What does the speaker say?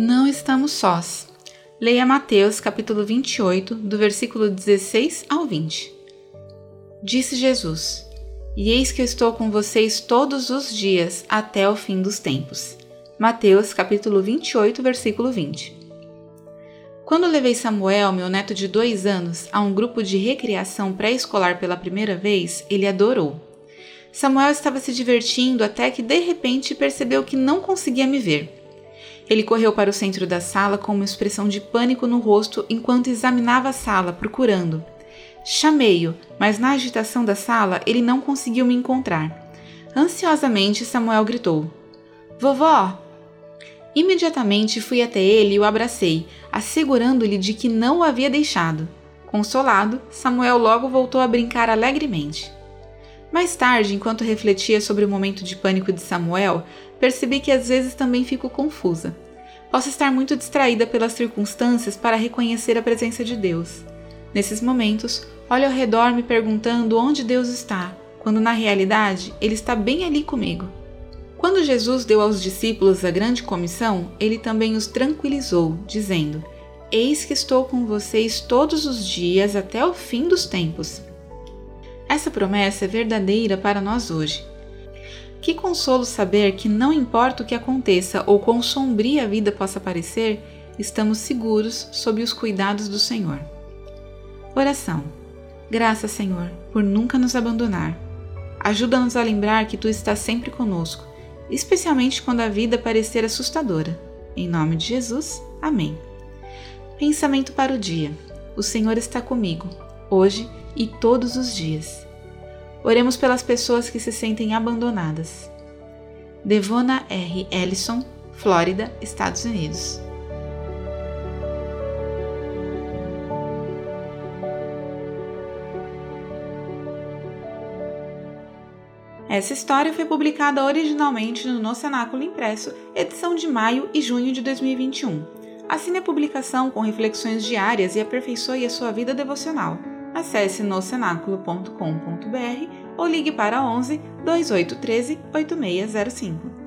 Não estamos sós. Leia Mateus capítulo 28, do versículo 16 ao 20. Disse Jesus: E eis que eu estou com vocês todos os dias até o fim dos tempos. Mateus capítulo 28, versículo 20. Quando levei Samuel, meu neto de dois anos, a um grupo de recreação pré-escolar pela primeira vez, ele adorou. Samuel estava se divertindo até que de repente percebeu que não conseguia me ver. Ele correu para o centro da sala com uma expressão de pânico no rosto enquanto examinava a sala, procurando. Chamei-o, mas na agitação da sala ele não conseguiu me encontrar. Ansiosamente, Samuel gritou: Vovó! Imediatamente fui até ele e o abracei, assegurando-lhe de que não o havia deixado. Consolado, Samuel logo voltou a brincar alegremente. Mais tarde, enquanto refletia sobre o momento de pânico de Samuel, percebi que às vezes também fico confusa. Posso estar muito distraída pelas circunstâncias para reconhecer a presença de Deus. Nesses momentos, olho ao redor me perguntando onde Deus está, quando na realidade ele está bem ali comigo. Quando Jesus deu aos discípulos a grande comissão, ele também os tranquilizou, dizendo: Eis que estou com vocês todos os dias até o fim dos tempos. Essa promessa é verdadeira para nós hoje. Que consolo saber que, não importa o que aconteça ou quão sombria a vida possa parecer, estamos seguros sob os cuidados do Senhor. Oração. Graças, Senhor, por nunca nos abandonar. Ajuda-nos a lembrar que Tu estás sempre conosco, especialmente quando a vida parecer assustadora. Em nome de Jesus, amém. Pensamento para o dia: O Senhor está comigo, hoje e todos os dias. Oremos pelas pessoas que se sentem abandonadas. Devona R. Ellison, Flórida, Estados Unidos. Essa história foi publicada originalmente no No Cenáculo Impresso, edição de maio e junho de 2021. Assine a publicação com reflexões diárias e aperfeiçoe a sua vida devocional acesse nocenáculo.com.br ou ligue para 11 2813 8605.